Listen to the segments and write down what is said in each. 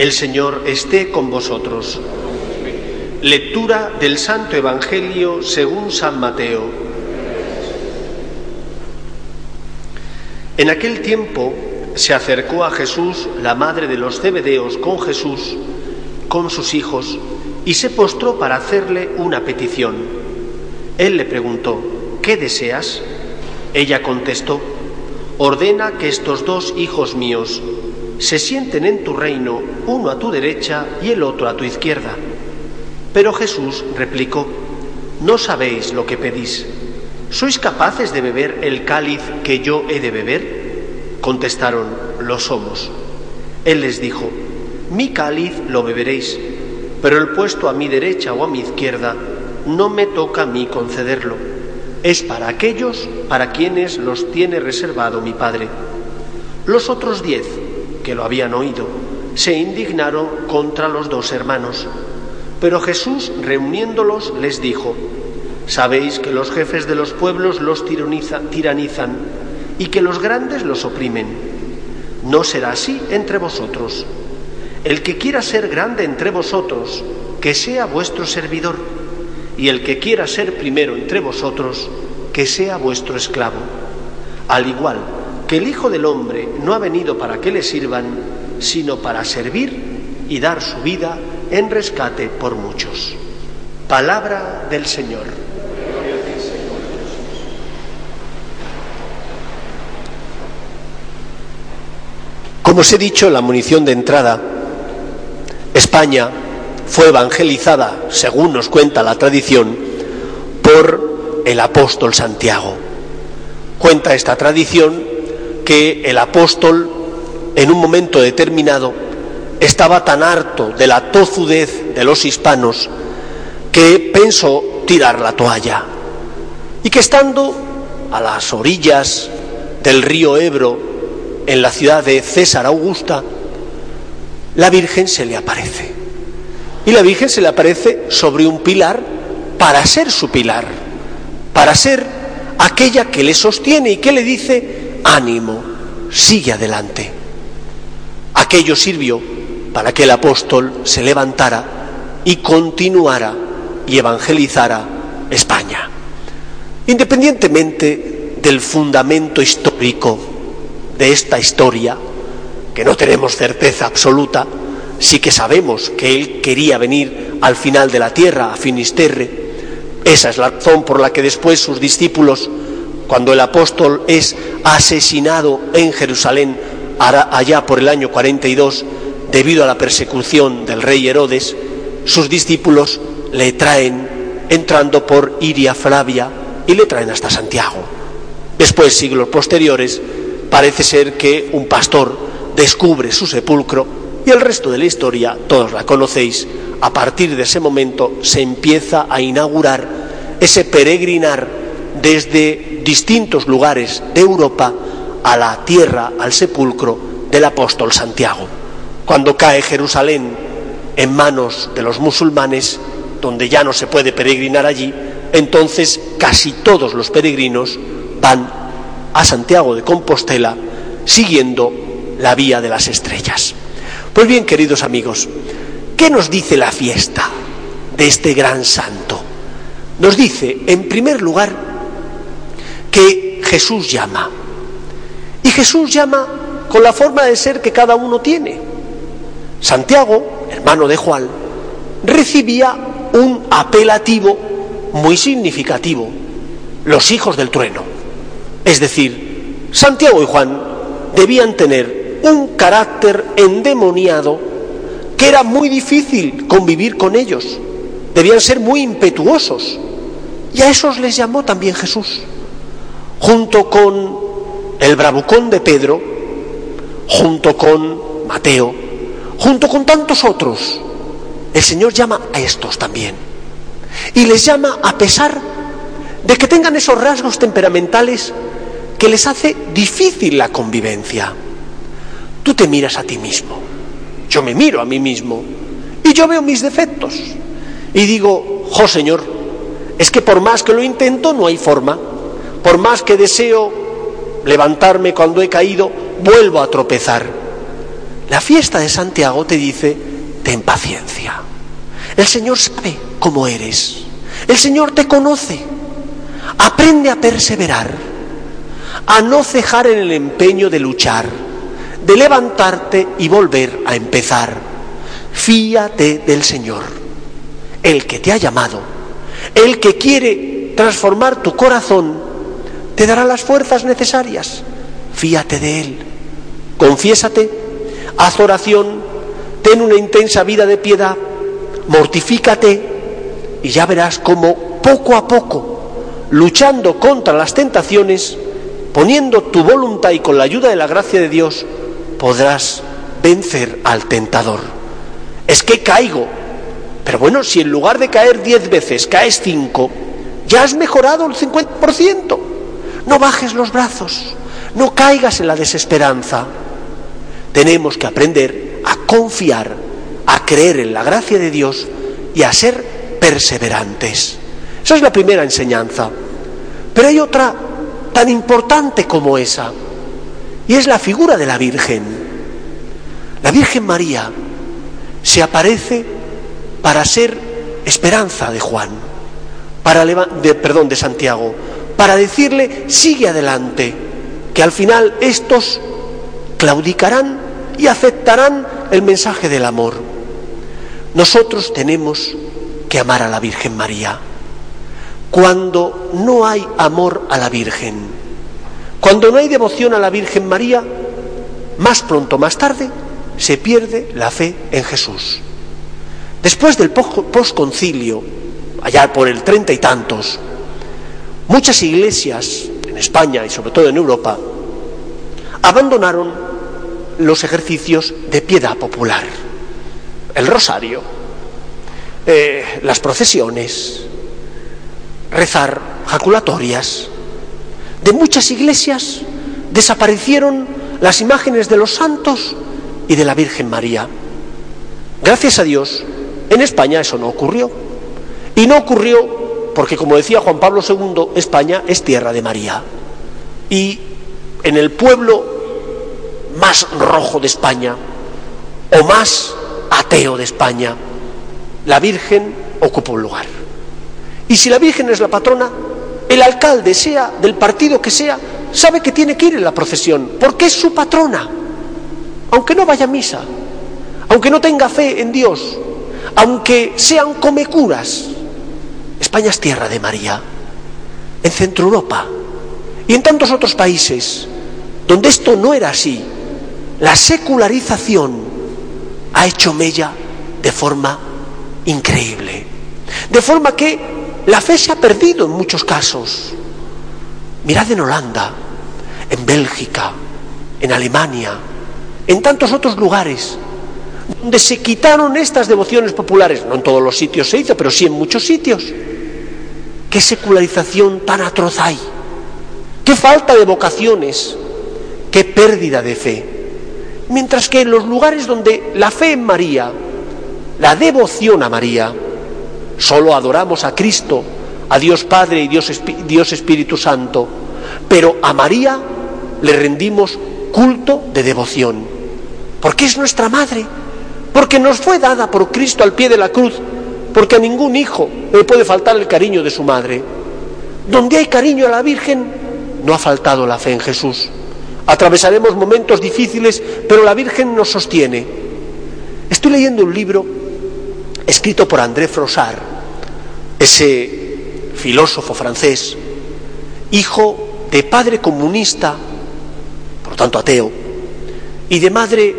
El Señor esté con vosotros. Lectura del Santo Evangelio según San Mateo. En aquel tiempo se acercó a Jesús la madre de los cebedeos con Jesús, con sus hijos, y se postró para hacerle una petición. Él le preguntó, ¿qué deseas? Ella contestó, ordena que estos dos hijos míos se sienten en tu reino, uno a tu derecha y el otro a tu izquierda. Pero Jesús replicó, no sabéis lo que pedís. ¿Sois capaces de beber el cáliz que yo he de beber? Contestaron, lo somos. Él les dijo, mi cáliz lo beberéis, pero el puesto a mi derecha o a mi izquierda no me toca a mí concederlo. Es para aquellos para quienes los tiene reservado mi Padre. Los otros diez que lo habían oído, se indignaron contra los dos hermanos. Pero Jesús, reuniéndolos, les dijo, Sabéis que los jefes de los pueblos los tiranizan y que los grandes los oprimen. No será así entre vosotros. El que quiera ser grande entre vosotros, que sea vuestro servidor, y el que quiera ser primero entre vosotros, que sea vuestro esclavo. Al igual que el Hijo del Hombre no ha venido para que le sirvan, sino para servir y dar su vida en rescate por muchos. Palabra del Señor. Como os he dicho en la munición de entrada, España fue evangelizada, según nos cuenta la tradición, por el apóstol Santiago. Cuenta esta tradición que el apóstol en un momento determinado estaba tan harto de la tozudez de los hispanos que pensó tirar la toalla y que estando a las orillas del río Ebro en la ciudad de César Augusta, la Virgen se le aparece. Y la Virgen se le aparece sobre un pilar para ser su pilar, para ser aquella que le sostiene y que le dice, ánimo, sigue adelante. Aquello sirvió para que el apóstol se levantara y continuara y evangelizara España. Independientemente del fundamento histórico de esta historia, que no tenemos certeza absoluta, sí que sabemos que él quería venir al final de la tierra, a Finisterre. Esa es la razón por la que después sus discípulos cuando el apóstol es asesinado en Jerusalén allá por el año 42 debido a la persecución del rey Herodes, sus discípulos le traen entrando por Iria Flavia y le traen hasta Santiago. Después, siglos posteriores, parece ser que un pastor descubre su sepulcro y el resto de la historia, todos la conocéis, a partir de ese momento se empieza a inaugurar ese peregrinar desde distintos lugares de Europa a la tierra, al sepulcro del apóstol Santiago. Cuando cae Jerusalén en manos de los musulmanes, donde ya no se puede peregrinar allí, entonces casi todos los peregrinos van a Santiago de Compostela siguiendo la vía de las estrellas. Pues bien, queridos amigos, ¿qué nos dice la fiesta de este gran santo? Nos dice, en primer lugar, que Jesús llama. Y Jesús llama con la forma de ser que cada uno tiene. Santiago, hermano de Juan, recibía un apelativo muy significativo, los hijos del trueno. Es decir, Santiago y Juan debían tener un carácter endemoniado que era muy difícil convivir con ellos. Debían ser muy impetuosos. Y a esos les llamó también Jesús, junto con el bravucón de Pedro, junto con Mateo, junto con tantos otros. El Señor llama a estos también. Y les llama a pesar de que tengan esos rasgos temperamentales que les hace difícil la convivencia. Tú te miras a ti mismo, yo me miro a mí mismo y yo veo mis defectos y digo, jo Señor, es que por más que lo intento no hay forma, por más que deseo levantarme cuando he caído, vuelvo a tropezar. La fiesta de Santiago te dice, ten paciencia. El Señor sabe cómo eres, el Señor te conoce, aprende a perseverar a no cejar en el empeño de luchar, de levantarte y volver a empezar. Fíate del Señor, el que te ha llamado, el que quiere transformar tu corazón, te dará las fuerzas necesarias. Fíate de Él, confiésate, haz oración, ten una intensa vida de piedad, mortifícate y ya verás cómo poco a poco, luchando contra las tentaciones, poniendo tu voluntad y con la ayuda de la gracia de Dios, podrás vencer al tentador. Es que caigo. Pero bueno, si en lugar de caer diez veces caes cinco, ya has mejorado el 50%. No bajes los brazos, no caigas en la desesperanza. Tenemos que aprender a confiar, a creer en la gracia de Dios y a ser perseverantes. Esa es la primera enseñanza. Pero hay otra tan importante como esa, y es la figura de la Virgen. La Virgen María se aparece para ser esperanza de Juan, para de, perdón, de Santiago, para decirle sigue adelante, que al final estos claudicarán y aceptarán el mensaje del amor. Nosotros tenemos que amar a la Virgen María cuando no hay amor a la Virgen, cuando no hay devoción a la Virgen María, más pronto, más tarde, se pierde la fe en Jesús. Después del posconcilio, allá por el treinta y tantos, muchas iglesias en España y sobre todo en Europa abandonaron los ejercicios de piedad popular, el rosario, eh, las procesiones, rezar jaculatorias. De muchas iglesias desaparecieron las imágenes de los santos y de la Virgen María. Gracias a Dios, en España eso no ocurrió. Y no ocurrió porque, como decía Juan Pablo II, España es tierra de María. Y en el pueblo más rojo de España, o más ateo de España, la Virgen ocupó un lugar. Y si la Virgen es la patrona, el alcalde, sea del partido que sea, sabe que tiene que ir en la procesión, porque es su patrona. Aunque no vaya a misa, aunque no tenga fe en Dios, aunque sean comecuras. España es tierra de María, en Centro Europa y en tantos otros países donde esto no era así. La secularización ha hecho mella de forma increíble. De forma que la fe se ha perdido en muchos casos. Mirad en Holanda, en Bélgica, en Alemania, en tantos otros lugares, donde se quitaron estas devociones populares. No en todos los sitios se hizo, pero sí en muchos sitios. ¿Qué secularización tan atroz hay? ¿Qué falta de vocaciones? ¿Qué pérdida de fe? Mientras que en los lugares donde la fe en María, la devoción a María, Solo adoramos a Cristo, a Dios Padre y Dios, Dios Espíritu Santo, pero a María le rendimos culto de devoción, porque es nuestra madre, porque nos fue dada por Cristo al pie de la cruz, porque a ningún hijo le puede faltar el cariño de su madre. Donde hay cariño a la Virgen, no ha faltado la fe en Jesús. Atravesaremos momentos difíciles, pero la Virgen nos sostiene. Estoy leyendo un libro escrito por André Frossard, ese filósofo francés, hijo de padre comunista, por tanto ateo, y de madre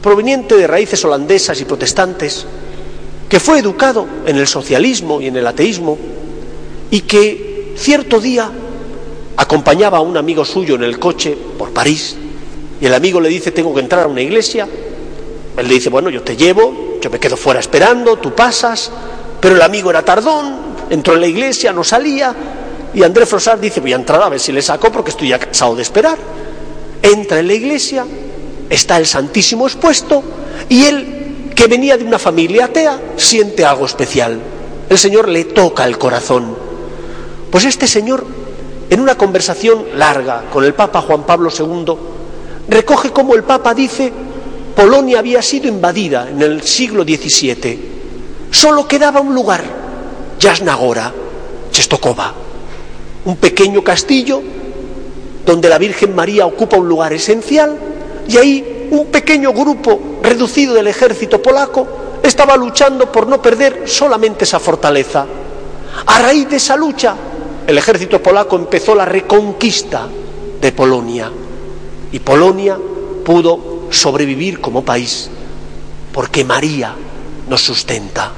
proveniente de raíces holandesas y protestantes, que fue educado en el socialismo y en el ateísmo, y que cierto día acompañaba a un amigo suyo en el coche por París, y el amigo le dice, tengo que entrar a una iglesia, él le dice, bueno, yo te llevo, yo me quedo fuera esperando, tú pasas, pero el amigo era tardón, entró en la iglesia, no salía, y Andrés Frosar dice, voy a entrar a ver si le saco porque estoy ya cansado de esperar. Entra en la iglesia, está el Santísimo expuesto, y él, que venía de una familia atea, siente algo especial. El Señor le toca el corazón. Pues este señor, en una conversación larga con el Papa Juan Pablo II, recoge cómo el Papa dice, Polonia había sido invadida en el siglo XVII. Solo quedaba un lugar, Jasnagora, Chestokova, un pequeño castillo donde la Virgen María ocupa un lugar esencial y ahí un pequeño grupo reducido del ejército polaco estaba luchando por no perder solamente esa fortaleza. A raíz de esa lucha, el ejército polaco empezó la reconquista de Polonia y Polonia pudo sobrevivir como país porque María nos sustenta.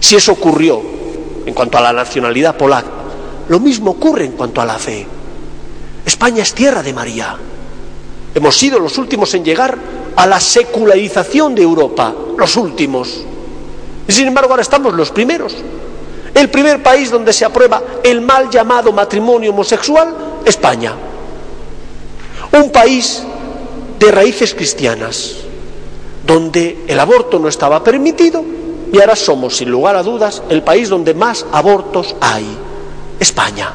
Si eso ocurrió en cuanto a la nacionalidad polaca, lo mismo ocurre en cuanto a la fe. España es tierra de María. Hemos sido los últimos en llegar a la secularización de Europa, los últimos. Y sin embargo ahora estamos los primeros. El primer país donde se aprueba el mal llamado matrimonio homosexual, España. Un país de raíces cristianas, donde el aborto no estaba permitido y ahora somos, sin lugar a dudas, el país donde más abortos hay, España.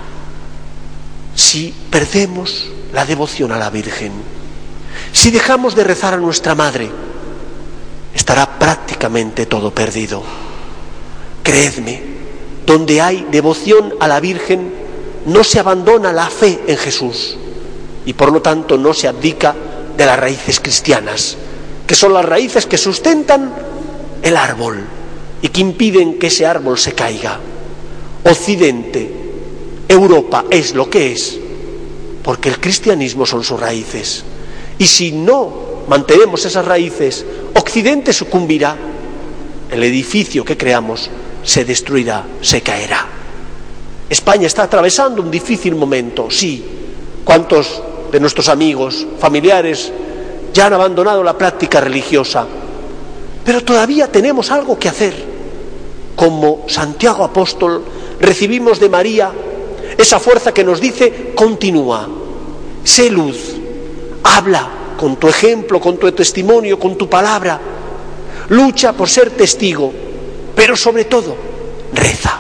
Si perdemos la devoción a la Virgen, si dejamos de rezar a nuestra Madre, estará prácticamente todo perdido. Creedme, donde hay devoción a la Virgen, no se abandona la fe en Jesús y por lo tanto no se abdica de las raíces cristianas, que son las raíces que sustentan el árbol y que impiden que ese árbol se caiga. Occidente, Europa es lo que es, porque el cristianismo son sus raíces. Y si no mantenemos esas raíces, Occidente sucumbirá, el edificio que creamos se destruirá, se caerá. España está atravesando un difícil momento, sí. ¿Cuántos de nuestros amigos, familiares, ya han abandonado la práctica religiosa. Pero todavía tenemos algo que hacer. Como Santiago Apóstol recibimos de María esa fuerza que nos dice, continúa, sé luz, habla con tu ejemplo, con tu testimonio, con tu palabra, lucha por ser testigo, pero sobre todo, reza.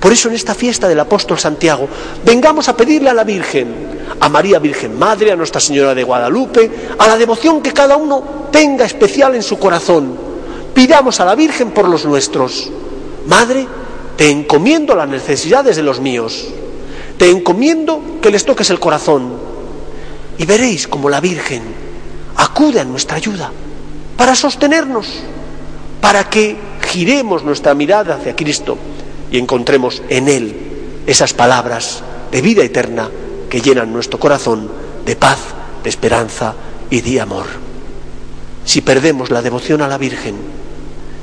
Por eso en esta fiesta del apóstol Santiago, vengamos a pedirle a la Virgen, a María Virgen Madre, a Nuestra Señora de Guadalupe, a la devoción que cada uno tenga especial en su corazón. Pidamos a la Virgen por los nuestros. Madre, te encomiendo las necesidades de los míos. Te encomiendo que les toques el corazón. Y veréis como la Virgen acude a nuestra ayuda para sostenernos, para que giremos nuestra mirada hacia Cristo y encontremos en Él esas palabras de vida eterna que llenan nuestro corazón de paz, de esperanza y de amor. Si perdemos la devoción a la Virgen,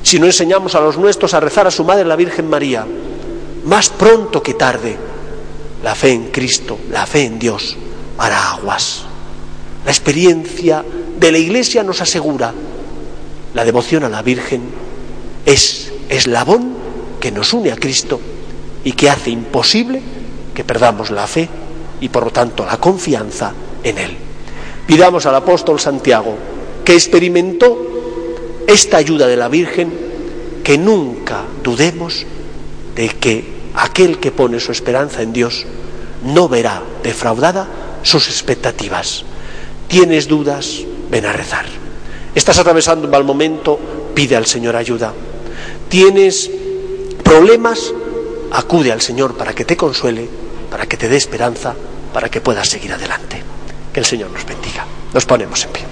si no enseñamos a los nuestros a rezar a su Madre la Virgen María, más pronto que tarde, la fe en Cristo, la fe en Dios, hará aguas. La experiencia de la Iglesia nos asegura, la devoción a la Virgen es eslabón que nos une a Cristo y que hace imposible que perdamos la fe y por lo tanto la confianza en Él. Pidamos al apóstol Santiago, que experimentó esta ayuda de la Virgen, que nunca dudemos de que aquel que pone su esperanza en Dios no verá defraudada sus expectativas. Tienes dudas, ven a rezar. Estás atravesando un mal momento, pide al Señor ayuda. Tienes problemas, acude al Señor para que te consuele, para que te dé esperanza, para que puedas seguir adelante. Que el Señor nos bendiga. Nos ponemos en pie.